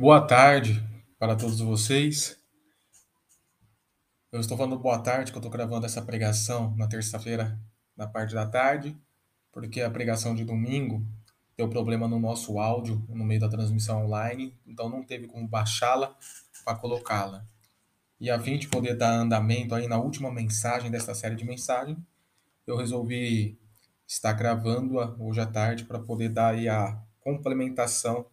Boa tarde para todos vocês. Eu estou falando boa tarde, que eu estou gravando essa pregação na terça-feira, na parte da tarde, porque a pregação de domingo deu problema no nosso áudio, no meio da transmissão online, então não teve como baixá-la para colocá-la. E a fim de poder dar andamento aí na última mensagem desta série de mensagens, eu resolvi estar gravando-a hoje à tarde para poder dar aí a complementação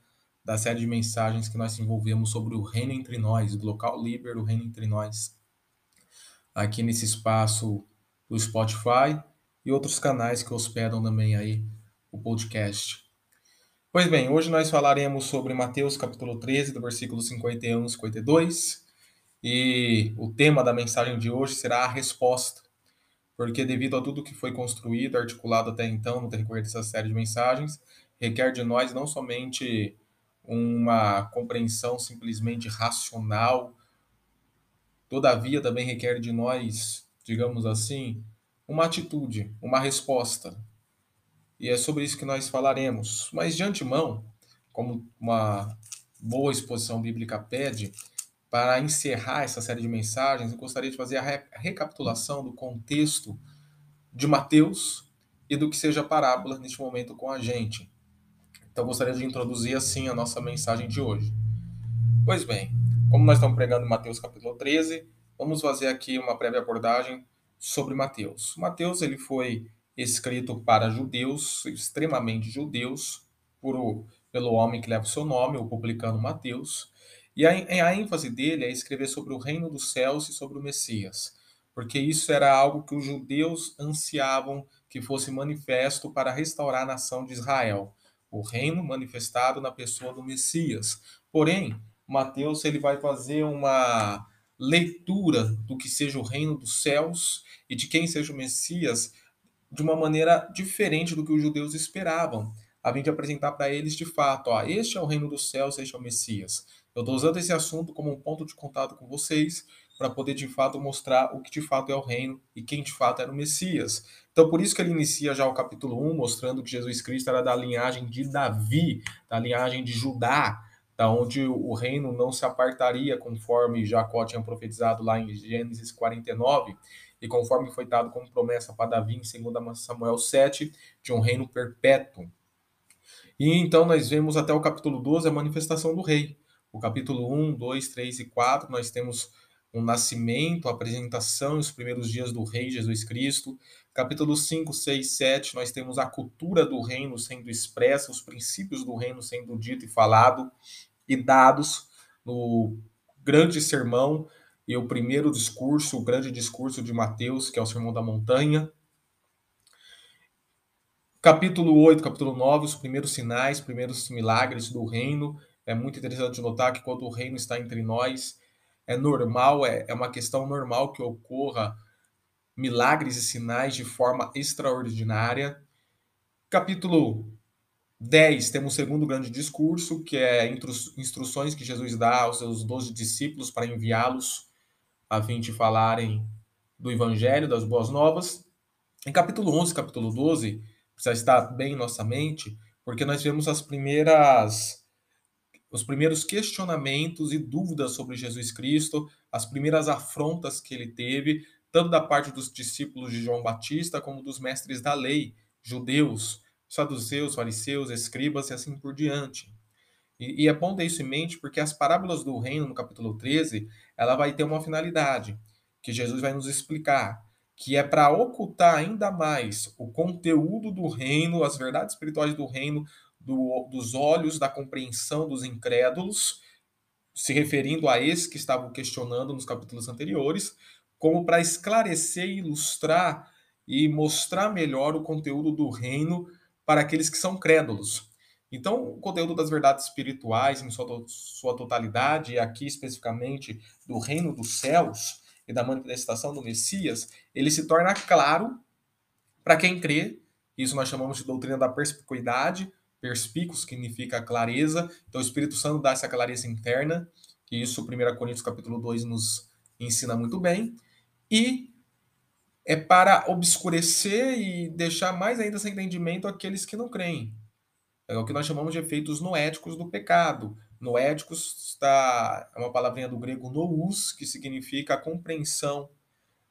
da série de mensagens que nós desenvolvemos sobre o reino entre nós, do local Liber, o reino entre nós, aqui nesse espaço do Spotify e outros canais que hospedam também aí o podcast. Pois bem, hoje nós falaremos sobre Mateus capítulo 13, do versículo 51 e 52, e o tema da mensagem de hoje será a resposta, porque devido a tudo que foi construído, articulado até então no decorrer dessa série de mensagens, requer de nós não somente uma compreensão simplesmente racional. Todavia, também requer de nós, digamos assim, uma atitude, uma resposta. E é sobre isso que nós falaremos. Mas de antemão, como uma boa exposição bíblica pede, para encerrar essa série de mensagens, eu gostaria de fazer a recapitulação do contexto de Mateus e do que seja parábola neste momento com a gente. Então, gostaria de introduzir assim a nossa mensagem de hoje. Pois bem, como nós estamos pregando em Mateus capítulo 13, vamos fazer aqui uma breve abordagem sobre Mateus. Mateus ele foi escrito para judeus, extremamente judeus, por, pelo homem que leva o seu nome, o publicano Mateus. E a, a ênfase dele é escrever sobre o reino dos céus e sobre o Messias, porque isso era algo que os judeus ansiavam que fosse manifesto para restaurar a nação de Israel o reino manifestado na pessoa do Messias. Porém, Mateus ele vai fazer uma leitura do que seja o reino dos céus e de quem seja o Messias de uma maneira diferente do que os judeus esperavam, a fim de apresentar para eles de fato, ó, este é o reino dos céus, este é o Messias. Eu estou usando esse assunto como um ponto de contato com vocês, para poder de fato mostrar o que de fato é o reino e quem de fato era o Messias. Então, por isso que ele inicia já o capítulo 1, mostrando que Jesus Cristo era da linhagem de Davi, da linhagem de Judá, da onde o reino não se apartaria, conforme Jacó tinha profetizado lá em Gênesis 49, e conforme foi dado como promessa para Davi em 2 Samuel 7, de um reino perpétuo. E então nós vemos até o capítulo 12 a manifestação do rei. O capítulo 1, 2, 3 e 4, nós temos o nascimento, a apresentação, os primeiros dias do Rei Jesus Cristo. Capítulo 5, 6, 7, nós temos a cultura do reino sendo expressa, os princípios do reino sendo dito e falado e dados no grande sermão e o primeiro discurso, o grande discurso de Mateus, que é o Sermão da Montanha. Capítulo 8, capítulo 9, os primeiros sinais, primeiros milagres do reino. É muito interessante notar que quando o reino está entre nós, é normal, é, é uma questão normal que ocorra milagres e sinais de forma extraordinária. Capítulo 10, temos o segundo grande discurso, que é instruções que Jesus dá aos seus doze discípulos para enviá-los a fim de falarem do Evangelho, das Boas Novas. Em capítulo 11, capítulo 12, precisa estar bem em nossa mente, porque nós vemos as primeiras os primeiros questionamentos e dúvidas sobre Jesus Cristo, as primeiras afrontas que ele teve, tanto da parte dos discípulos de João Batista como dos mestres da lei, judeus, saduceus, fariseus, escribas e assim por diante. E, e, é bom ter isso em mente porque as parábolas do reino, no capítulo 13, ela vai ter uma finalidade, que Jesus vai nos explicar, que é para ocultar ainda mais o conteúdo do reino, as verdades espirituais do reino, do, dos olhos da compreensão dos incrédulos, se referindo a esses que estavam questionando nos capítulos anteriores, como para esclarecer, ilustrar e mostrar melhor o conteúdo do reino para aqueles que são crédulos. Então, o conteúdo das verdades espirituais em sua, sua totalidade, e aqui especificamente do reino dos céus e da manifestação do Messias, ele se torna claro para quem crê. Isso nós chamamos de doutrina da perspicuidade, perspícuo significa clareza, então o Espírito Santo dá essa clareza interna, e isso 1 Coríntios capítulo 2 nos ensina muito bem, e é para obscurecer e deixar mais ainda sem entendimento aqueles que não creem. É o que nós chamamos de efeitos noéticos do pecado, noéticos está é uma palavrinha do grego nous, que significa a compreensão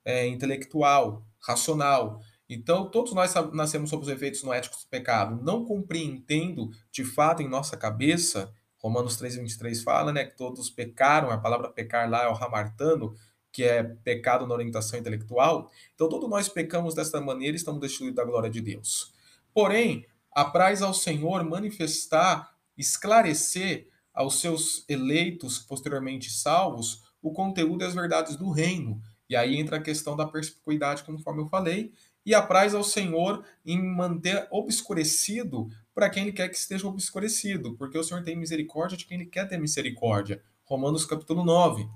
é, intelectual, racional. Então, todos nós nascemos sob os efeitos noéticos do pecado, não compreendendo de fato em nossa cabeça, Romanos 3, 23 fala, né, que todos pecaram, a palavra pecar lá é o hamartano, que é pecado na orientação intelectual. Então, todos nós pecamos desta maneira e estamos destituídos da glória de Deus. Porém, apraz ao Senhor manifestar, esclarecer aos seus eleitos, posteriormente salvos, o conteúdo e as verdades do reino. E aí entra a questão da perspicuidade, conforme eu falei, e apraz ao Senhor em manter obscurecido para quem ele quer que esteja obscurecido, porque o Senhor tem misericórdia de quem ele quer ter misericórdia. Romanos capítulo 9.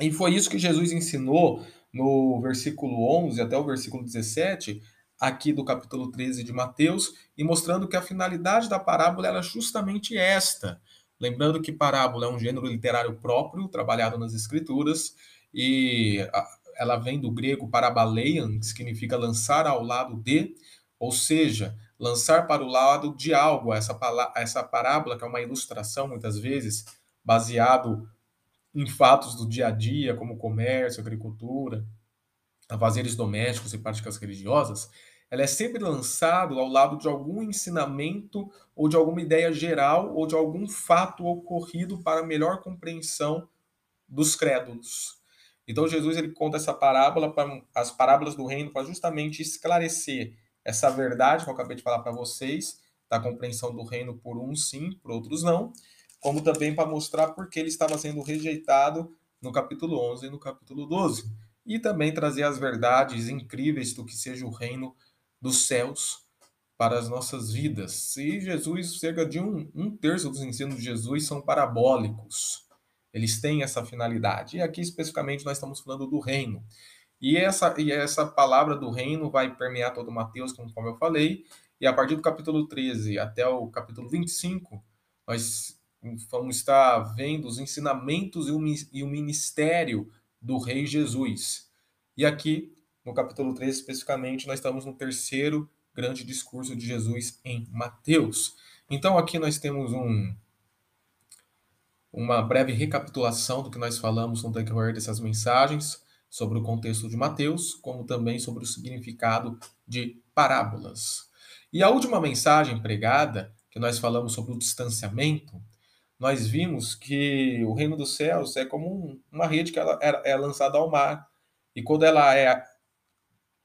E foi isso que Jesus ensinou no versículo 11 até o versículo 17, aqui do capítulo 13 de Mateus, e mostrando que a finalidade da parábola era justamente esta. Lembrando que parábola é um gênero literário próprio, trabalhado nas escrituras, e ela vem do grego parabaleian, que significa lançar ao lado de, ou seja, lançar para o lado de algo. Essa, essa parábola, que é uma ilustração, muitas vezes, baseado em fatos do dia a dia, como comércio, agricultura, afazeres domésticos e práticas religiosas, ela é sempre lançado ao lado de algum ensinamento ou de alguma ideia geral ou de algum fato ocorrido para melhor compreensão dos crédulos. Então Jesus ele conta essa parábola para as parábolas do reino para justamente esclarecer essa verdade que eu acabei de falar para vocês, da compreensão do reino por uns sim, por outros não, como também para mostrar por que ele estava sendo rejeitado no capítulo 11 e no capítulo 12, e também trazer as verdades incríveis do que seja o reino dos céus para as nossas vidas. E Jesus, cerca de um, um terço dos ensinos de Jesus são parabólicos. Eles têm essa finalidade. E aqui especificamente nós estamos falando do reino. E essa, e essa palavra do reino vai permear todo Mateus, conforme eu falei, e a partir do capítulo 13 até o capítulo 25, nós vamos estar vendo os ensinamentos e o ministério do Rei Jesus. E aqui, no capítulo 13 especificamente, nós estamos no terceiro grande discurso de Jesus em Mateus. Então aqui nós temos um, uma breve recapitulação do que nós falamos no decorrer dessas mensagens sobre o contexto de Mateus, como também sobre o significado de parábolas. E a última mensagem pregada, que nós falamos sobre o distanciamento, nós vimos que o reino dos céus é como uma rede que ela é lançada ao mar, e quando ela é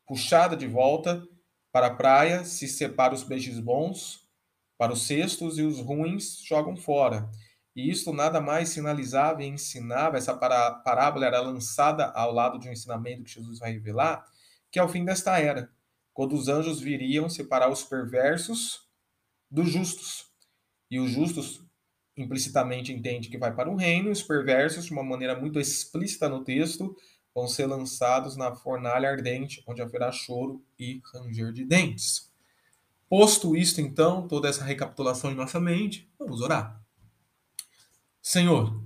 puxada de volta para a praia, se separa os peixes bons para os cestos e os ruins jogam fora. E isto nada mais sinalizava e ensinava, essa parábola era lançada ao lado de um ensinamento que Jesus vai revelar, que é o fim desta era, quando os anjos viriam separar os perversos dos justos. E os justos implicitamente entende que vai para o reino, e os perversos, de uma maneira muito explícita no texto, vão ser lançados na fornalha ardente, onde haverá choro e ranger de dentes. Posto isto, então, toda essa recapitulação em nossa mente, vamos orar. Senhor,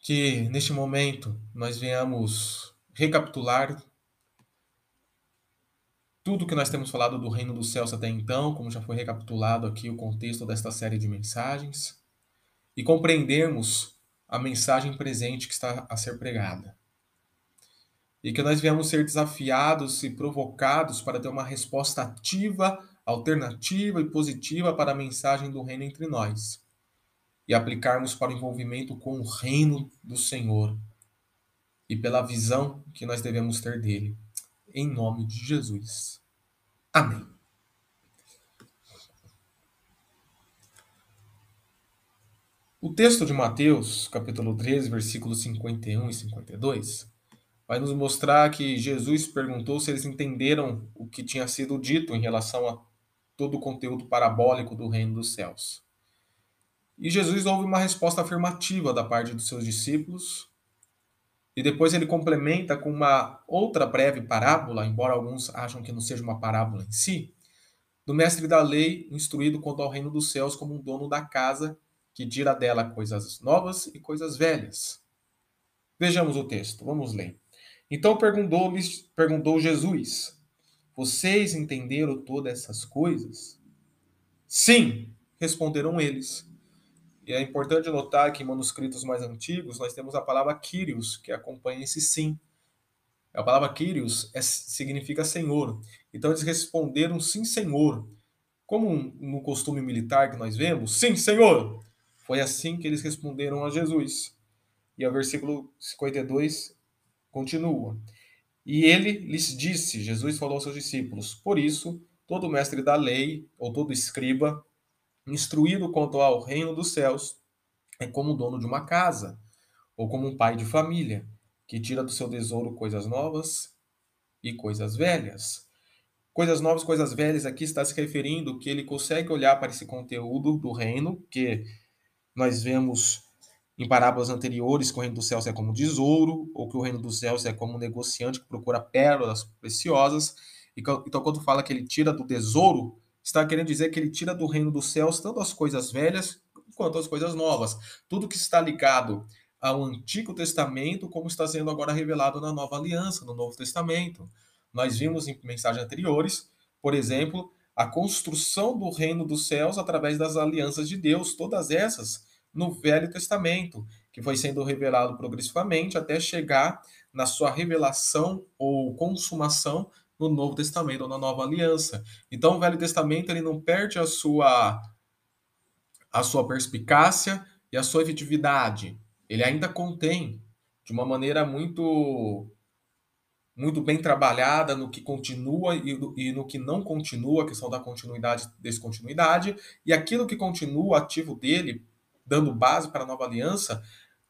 que neste momento nós venhamos recapitular tudo que nós temos falado do reino dos céus até então, como já foi recapitulado aqui o contexto desta série de mensagens, e compreendermos a mensagem presente que está a ser pregada. E que nós venhamos ser desafiados e provocados para ter uma resposta ativa, alternativa e positiva para a mensagem do reino entre nós e aplicarmos para o envolvimento com o reino do Senhor e pela visão que nós devemos ter dele. Em nome de Jesus. Amém. O texto de Mateus, capítulo 13, versículos 51 e 52, vai nos mostrar que Jesus perguntou se eles entenderam o que tinha sido dito em relação a todo o conteúdo parabólico do reino dos céus. E Jesus ouve uma resposta afirmativa da parte dos seus discípulos. E depois ele complementa com uma outra breve parábola, embora alguns acham que não seja uma parábola em si, do mestre da lei, instruído quanto ao reino dos céus como um dono da casa, que tira dela coisas novas e coisas velhas. Vejamos o texto, vamos ler. Então perguntou-lhes, perguntou Jesus: Vocês entenderam todas essas coisas? Sim, responderam eles. E é importante notar que em manuscritos mais antigos nós temos a palavra Kyrios, que acompanha esse sim. A palavra Kyrios é, significa Senhor. Então eles responderam sim, Senhor. Como no costume militar que nós vemos, sim, Senhor. Foi assim que eles responderam a Jesus. E o versículo 52 continua. E ele lhes disse, Jesus falou aos seus discípulos: Por isso, todo mestre da lei, ou todo escriba, instruído quanto ao reino dos céus, é como o dono de uma casa, ou como um pai de família, que tira do seu tesouro coisas novas e coisas velhas. Coisas novas, coisas velhas, aqui está se referindo que ele consegue olhar para esse conteúdo do reino, que nós vemos em parábolas anteriores, que o reino dos céus é como tesouro, ou que o reino dos céus é como um negociante que procura pérolas preciosas. Então, quando fala que ele tira do tesouro, está querendo dizer que ele tira do reino dos céus tanto as coisas velhas quanto as coisas novas. Tudo que está ligado ao Antigo Testamento, como está sendo agora revelado na Nova Aliança, no Novo Testamento. Nós vimos em mensagens anteriores, por exemplo, a construção do reino dos céus através das alianças de Deus, todas essas no Velho Testamento, que foi sendo revelado progressivamente até chegar na sua revelação ou consumação no Novo Testamento ou na Nova Aliança. Então, o Velho Testamento ele não perde a sua a sua perspicácia e a sua efetividade. Ele ainda contém de uma maneira muito muito bem trabalhada no que continua e, e no que não continua, a questão da continuidade e descontinuidade, e aquilo que continua ativo dele dando base para a nova aliança,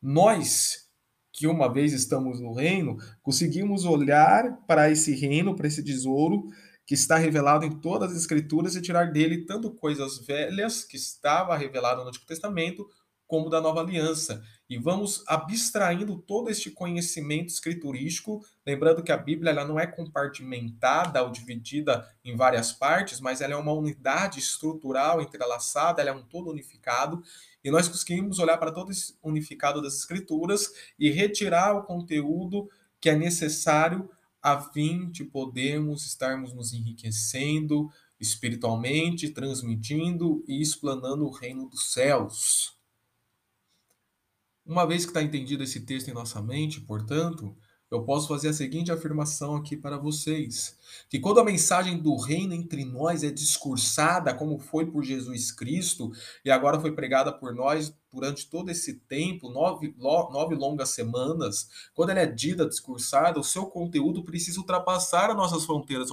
nós que uma vez estamos no reino, conseguimos olhar para esse reino, para esse tesouro que está revelado em todas as escrituras e tirar dele tanto coisas velhas que estava revelado no Antigo Testamento, como da nova aliança. E vamos abstraindo todo este conhecimento escriturístico, lembrando que a Bíblia ela não é compartimentada ou dividida em várias partes, mas ela é uma unidade estrutural entrelaçada, ela é um todo unificado, e nós conseguimos olhar para todo esse unificado das escrituras e retirar o conteúdo que é necessário a fim de podermos estarmos nos enriquecendo espiritualmente, transmitindo e explanando o reino dos céus. Uma vez que está entendido esse texto em nossa mente, portanto, eu posso fazer a seguinte afirmação aqui para vocês: que quando a mensagem do reino entre nós é discursada, como foi por Jesus Cristo, e agora foi pregada por nós durante todo esse tempo, nove, nove longas semanas, quando ela é dita, discursada, o seu conteúdo precisa ultrapassar as nossas fronteiras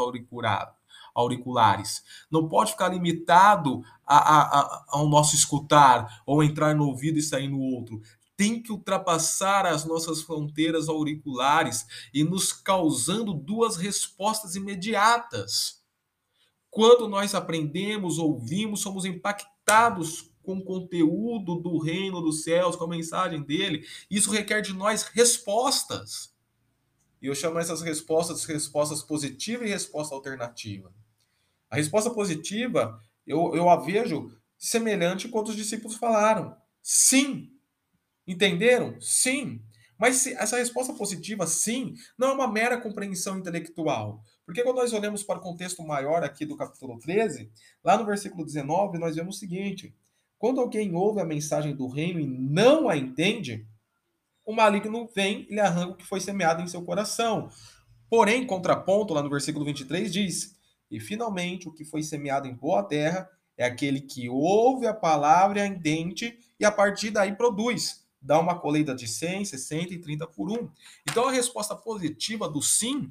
auriculares. Não pode ficar limitado a, a, a, ao nosso escutar, ou entrar no ouvido e sair no outro tem que ultrapassar as nossas fronteiras auriculares e nos causando duas respostas imediatas. Quando nós aprendemos, ouvimos, somos impactados com o conteúdo do reino dos céus, com a mensagem dele, isso requer de nós respostas. E eu chamo essas respostas de respostas positivas e resposta alternativa. A resposta positiva, eu, eu a vejo semelhante com os discípulos falaram. Sim, Entenderam? Sim. Mas essa resposta positiva, sim, não é uma mera compreensão intelectual. Porque quando nós olhamos para o contexto maior aqui do capítulo 13, lá no versículo 19, nós vemos o seguinte: quando alguém ouve a mensagem do reino e não a entende, o maligno vem e lhe arranca o que foi semeado em seu coração. Porém, contraponto, lá no versículo 23 diz: E finalmente o que foi semeado em boa terra é aquele que ouve a palavra e a entende, e a partir daí produz dá uma colheita de 100, 60 e 30 por um. Então a resposta positiva do sim,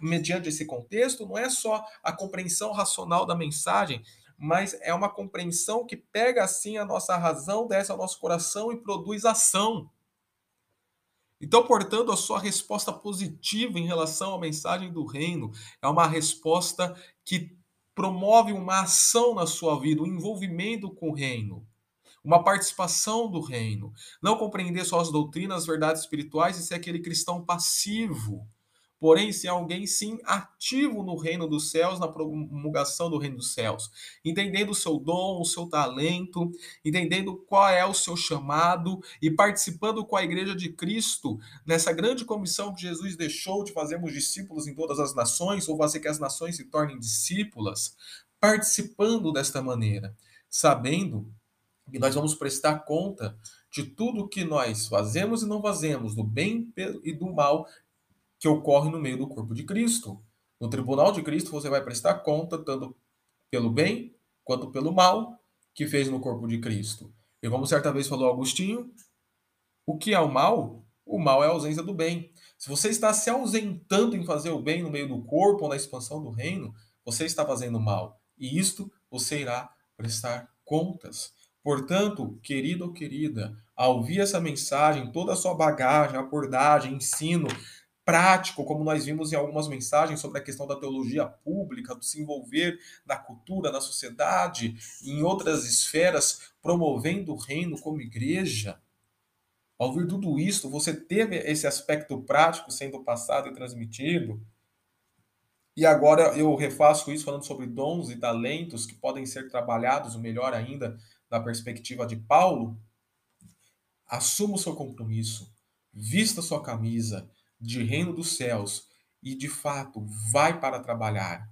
mediante esse contexto, não é só a compreensão racional da mensagem, mas é uma compreensão que pega assim a nossa razão, desce ao nosso coração e produz ação. Então, portanto, a sua resposta positiva em relação à mensagem do reino é uma resposta que promove uma ação na sua vida, um envolvimento com o reino uma participação do reino. Não compreender só as doutrinas, as verdades espirituais e ser aquele cristão passivo. Porém, ser alguém sim ativo no reino dos céus, na promulgação do reino dos céus, entendendo o seu dom, o seu talento, entendendo qual é o seu chamado e participando com a igreja de Cristo nessa grande comissão que Jesus deixou de fazermos discípulos em todas as nações, ou fazer que as nações se tornem discípulas, participando desta maneira, sabendo E nós vamos prestar conta de tudo que nós fazemos e não fazemos, do bem e do mal que ocorre no meio do corpo de Cristo. No tribunal de Cristo você vai prestar conta tanto pelo bem quanto pelo mal que fez no corpo de Cristo. E como certa vez falou Agostinho, o que é o mal? O mal é a ausência do bem. Se você está se ausentando em fazer o bem no meio do corpo ou na expansão do reino, você está fazendo mal. E isto você irá prestar contas. Portanto, querido ou querida, ao ouvir essa mensagem, toda a sua bagagem, abordagem, ensino prático, como nós vimos em algumas mensagens sobre a questão da teologia pública, do se envolver na cultura, na sociedade, em outras esferas, promovendo o reino como igreja, ao ouvir tudo isso, você teve esse aspecto prático sendo passado e transmitido. E agora eu refaço isso falando sobre dons e talentos que podem ser trabalhados, o melhor ainda, na perspectiva de Paulo. Assuma o seu compromisso, vista sua camisa de reino dos céus e, de fato, vai para trabalhar.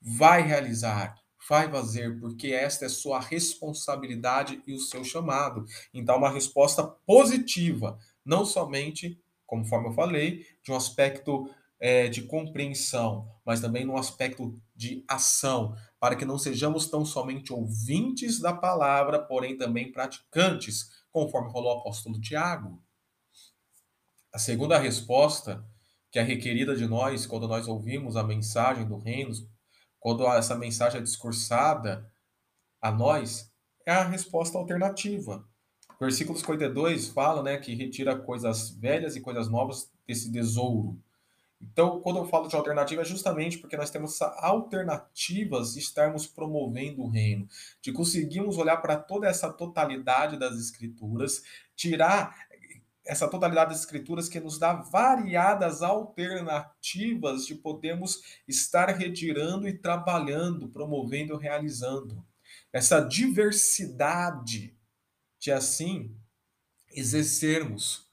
Vai realizar, vai fazer, porque esta é sua responsabilidade e o seu chamado. Então, uma resposta positiva, não somente, conforme eu falei, de um aspecto é, de compreensão, mas também no aspecto de ação, para que não sejamos tão somente ouvintes da palavra, porém também praticantes, conforme falou o apóstolo Tiago. A segunda resposta que é requerida de nós quando nós ouvimos a mensagem do reino, quando essa mensagem é discursada a nós, é a resposta alternativa. Versículo 52 fala né, que retira coisas velhas e coisas novas desse tesouro. Então, quando eu falo de alternativa, é justamente porque nós temos alternativas de estarmos promovendo o reino, de conseguirmos olhar para toda essa totalidade das escrituras, tirar essa totalidade das escrituras que nos dá variadas alternativas de podermos estar retirando e trabalhando, promovendo, realizando. Essa diversidade de assim exercermos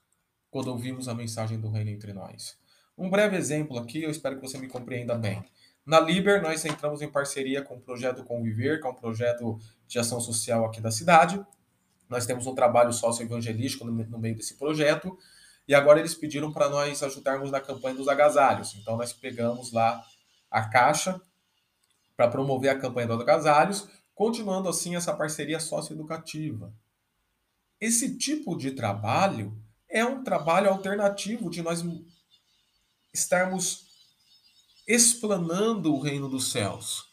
quando ouvimos a mensagem do reino entre nós. Um breve exemplo aqui, eu espero que você me compreenda bem. Na Liber, nós entramos em parceria com o projeto Conviver, que é um projeto de ação social aqui da cidade, nós temos um trabalho socioevangelístico no, no meio desse projeto, e agora eles pediram para nós ajudarmos na campanha dos agasalhos. Então nós pegamos lá a caixa para promover a campanha dos agasalhos, continuando assim essa parceria socioeducativa. Esse tipo de trabalho é um trabalho alternativo de nós estarmos explanando o reino dos céus.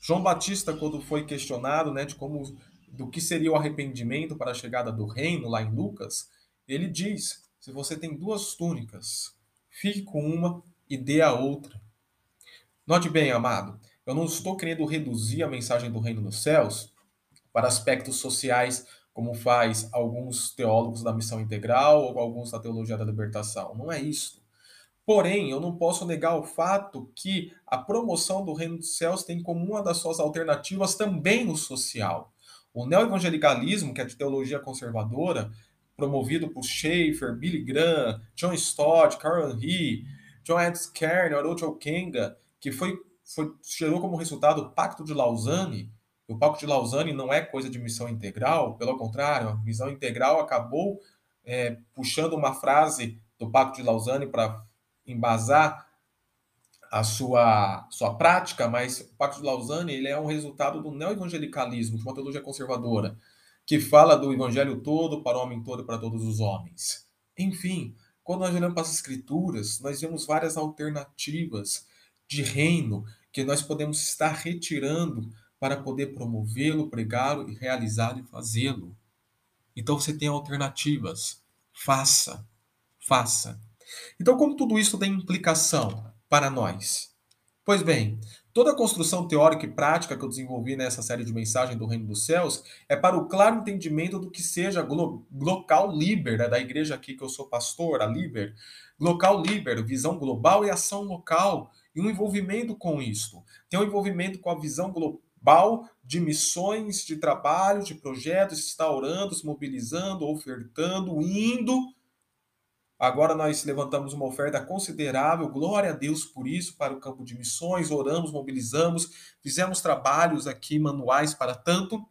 João Batista, quando foi questionado né, de como do que seria o arrependimento para a chegada do reino, lá em Lucas, ele diz: se você tem duas túnicas, fique com uma e dê a outra. Note bem, amado, eu não estou querendo reduzir a mensagem do reino dos céus para aspectos sociais, como faz alguns teólogos da missão integral ou alguns da teologia da libertação. Não é isso. Porém, eu não posso negar o fato que a promoção do reino dos céus tem como uma das suas alternativas também o social. O neoevangelicalismo, que é de teologia conservadora, promovido por Schaeffer, Billy Graham, John Stott, Carl Henry, John Edwards Kern, Orocho Kenga, que foi, foi, gerou como resultado o Pacto de Lausanne. O Pacto de Lausanne não é coisa de missão integral, pelo contrário, a missão integral acabou é, puxando uma frase do Pacto de Lausanne para embasar a sua, sua prática, mas o Pacto de Lausanne ele é um resultado do neoevangelicalismo, de uma teologia conservadora, que fala do evangelho todo para o homem todo e para todos os homens. Enfim, quando nós olhamos para as escrituras, nós vemos várias alternativas de reino que nós podemos estar retirando para poder promovê-lo, pregá-lo e realizá-lo e fazê-lo. Então você tem alternativas. Faça, faça. Então, como tudo isso tem implicação? para nós? Pois bem, toda a construção teórica e prática que eu desenvolvi nessa série de mensagens do Reino dos Céus é para o claro entendimento do que seja local liber, né, da igreja aqui que eu sou pastor, a liber, local liber, visão global e ação local, e um envolvimento com isto. Tem um envolvimento com a visão global de missões, de trabalho, de projetos, está orando, se mobilizando, ofertando, indo Agora nós levantamos uma oferta considerável, glória a Deus por isso, para o campo de missões, oramos, mobilizamos, fizemos trabalhos aqui manuais para tanto,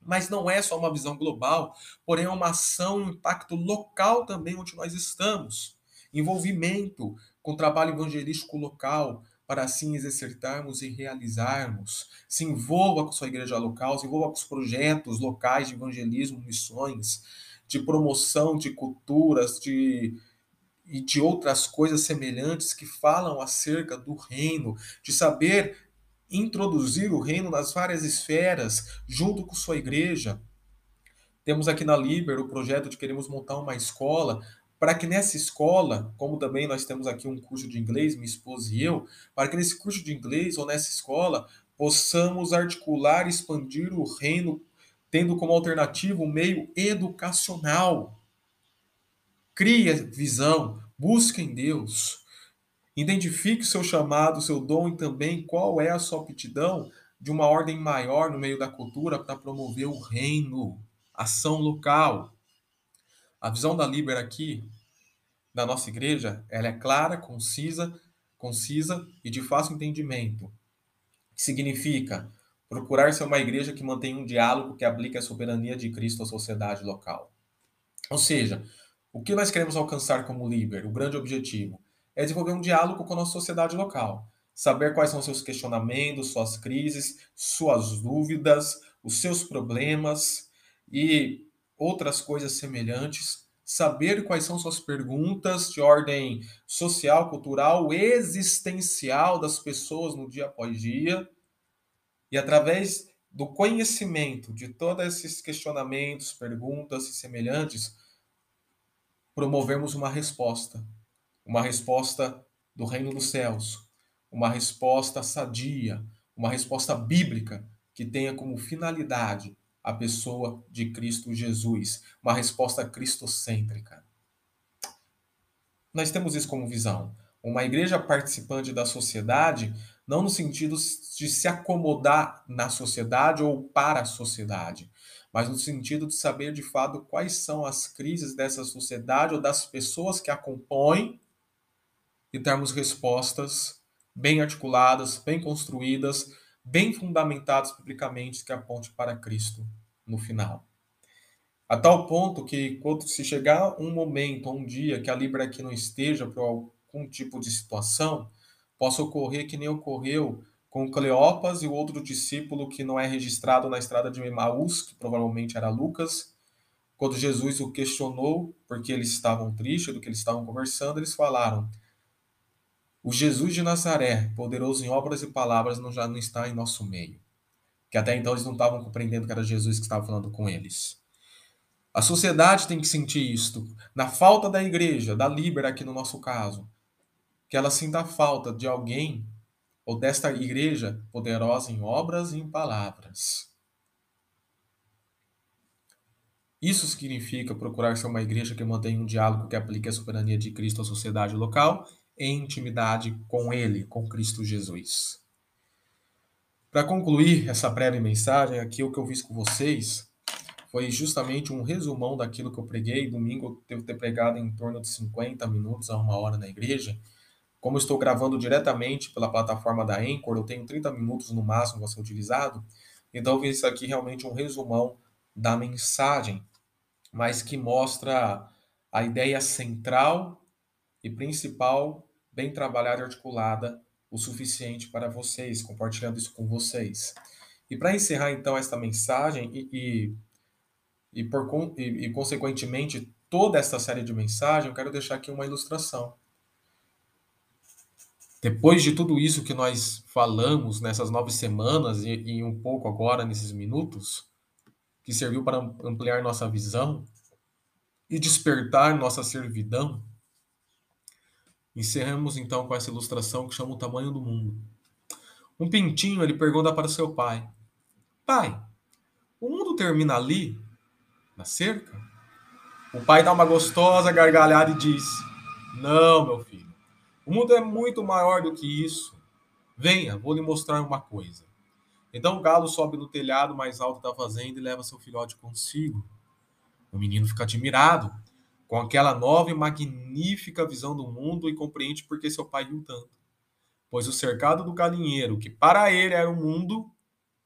Mas não é só uma visão global, porém é uma ação, um impacto local também onde nós estamos. Envolvimento com trabalho evangelístico local, para assim exercitarmos e realizarmos. Se envolva com sua igreja local, se envolva com os projetos locais de evangelismo, missões, de promoção de culturas, de e de outras coisas semelhantes que falam acerca do reino, de saber introduzir o reino nas várias esferas, junto com sua igreja. Temos aqui na Liber o projeto de queremos montar uma escola, para que nessa escola, como também nós temos aqui um curso de inglês, minha esposa e eu, para que nesse curso de inglês ou nessa escola possamos articular e expandir o reino, tendo como alternativa o meio educacional Crie visão, busque em Deus. Identifique o seu chamado, o seu dom e também qual é a sua aptidão de uma ordem maior no meio da cultura para promover o reino, ação local. A visão da Liber aqui, da nossa igreja, ela é clara, concisa, concisa e de fácil entendimento. Significa procurar ser uma igreja que mantém um diálogo que aplique a soberania de Cristo à sociedade local. Ou seja, o que nós queremos alcançar como líder, o grande objetivo, é desenvolver um diálogo com a nossa sociedade local, saber quais são seus questionamentos, suas crises, suas dúvidas, os seus problemas e outras coisas semelhantes, saber quais são suas perguntas de ordem social, cultural, existencial das pessoas no dia após dia, e através do conhecimento de todos esses questionamentos, perguntas e semelhantes, promovermos uma resposta, uma resposta do reino dos céus, uma resposta sadia, uma resposta bíblica que tenha como finalidade a pessoa de Cristo Jesus, uma resposta cristocêntrica. Nós temos isso como visão. Uma igreja participante da sociedade, não no sentido de se acomodar na sociedade ou para a sociedade, mas no sentido de saber de fato quais são as crises dessa sociedade ou das pessoas que a compõem e termos respostas bem articuladas, bem construídas, bem fundamentadas biblicamente que aponte para Cristo no final. A tal ponto que, quando se chegar um momento, um dia que a Libra aqui não esteja por algum tipo de situação, possa ocorrer que nem ocorreu com Cleopas e o outro discípulo que não é registrado na estrada de Emaús, que provavelmente era Lucas. Quando Jesus o questionou porque eles estavam tristes do que eles estavam conversando, eles falaram: O Jesus de Nazaré, poderoso em obras e palavras, não já não está em nosso meio. Que até então eles não estavam compreendendo que era Jesus que estava falando com eles. A sociedade tem que sentir isto. Na falta da igreja, da Libera aqui no nosso caso, que ela sinta falta de alguém ou desta igreja poderosa em obras e em palavras. Isso significa procurar ser uma igreja que mantenha um diálogo que aplique a soberania de Cristo à sociedade local em intimidade com Ele, com Cristo Jesus. Para concluir essa breve mensagem, aqui o que eu fiz com vocês foi justamente um resumão daquilo que eu preguei. Domingo eu devo ter pregado em torno de 50 minutos a uma hora na igreja. Como eu estou gravando diretamente pela plataforma da Anchor, eu tenho 30 minutos no máximo para ser utilizado. Então, isso aqui realmente um resumão da mensagem, mas que mostra a ideia central e principal, bem trabalhada e articulada, o suficiente para vocês, compartilhando isso com vocês. E para encerrar, então, esta mensagem e, e, e, por, e, e, consequentemente, toda esta série de mensagens, eu quero deixar aqui uma ilustração. Depois de tudo isso que nós falamos nessas nove semanas e, e um pouco agora nesses minutos, que serviu para ampliar nossa visão e despertar nossa servidão, encerramos então com essa ilustração que chama o tamanho do mundo. Um pintinho ele pergunta para seu pai: Pai, o mundo termina ali, na cerca? O pai dá uma gostosa gargalhada e diz: Não, meu filho. O mundo é muito maior do que isso. Venha, vou lhe mostrar uma coisa. Então o galo sobe no telhado mais alto da fazenda e leva seu filhote consigo. O menino fica admirado com aquela nova e magnífica visão do mundo e compreende por que seu pai riu tanto. Pois o cercado do galinheiro, que para ele era o mundo,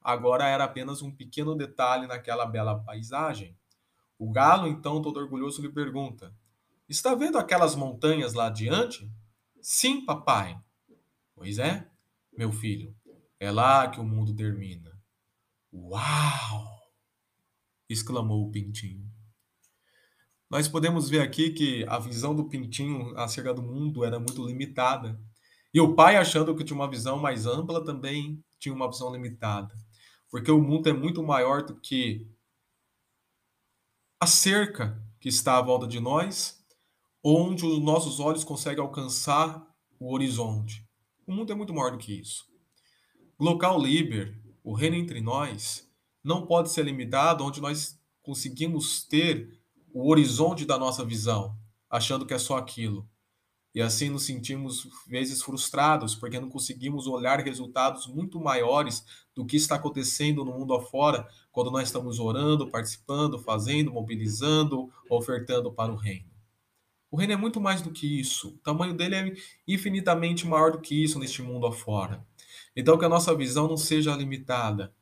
agora era apenas um pequeno detalhe naquela bela paisagem. O galo, então, todo orgulhoso, lhe pergunta: Está vendo aquelas montanhas lá adiante? Sim, papai. Pois é, meu filho, é lá que o mundo termina. Uau! exclamou o pintinho. Nós podemos ver aqui que a visão do pintinho acerca do mundo era muito limitada. E o pai, achando que tinha uma visão mais ampla, também tinha uma visão limitada. Porque o mundo é muito maior do que a cerca que está à volta de nós, onde os nossos olhos conseguem alcançar o horizonte. O mundo é muito maior do que isso. Local liber, o reino entre nós, não pode ser limitado onde nós conseguimos ter o horizonte da nossa visão, achando que é só aquilo. E assim nos sentimos vezes frustrados, porque não conseguimos olhar resultados muito maiores do que está acontecendo no mundo afora, quando nós estamos orando, participando, fazendo, mobilizando, ofertando para o reino. O reino é muito mais do que isso. O tamanho dele é infinitamente maior do que isso neste mundo afora. Então que a nossa visão não seja limitada,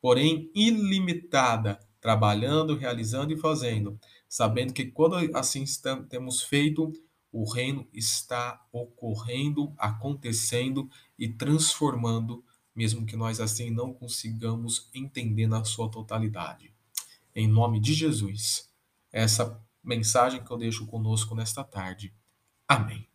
porém ilimitada, trabalhando, realizando e fazendo, sabendo que quando assim temos feito, o reino está ocorrendo, acontecendo e transformando, mesmo que nós assim não consigamos entender na sua totalidade. Em nome de Jesus, essa mensagem que eu deixo conosco nesta tarde. Amém.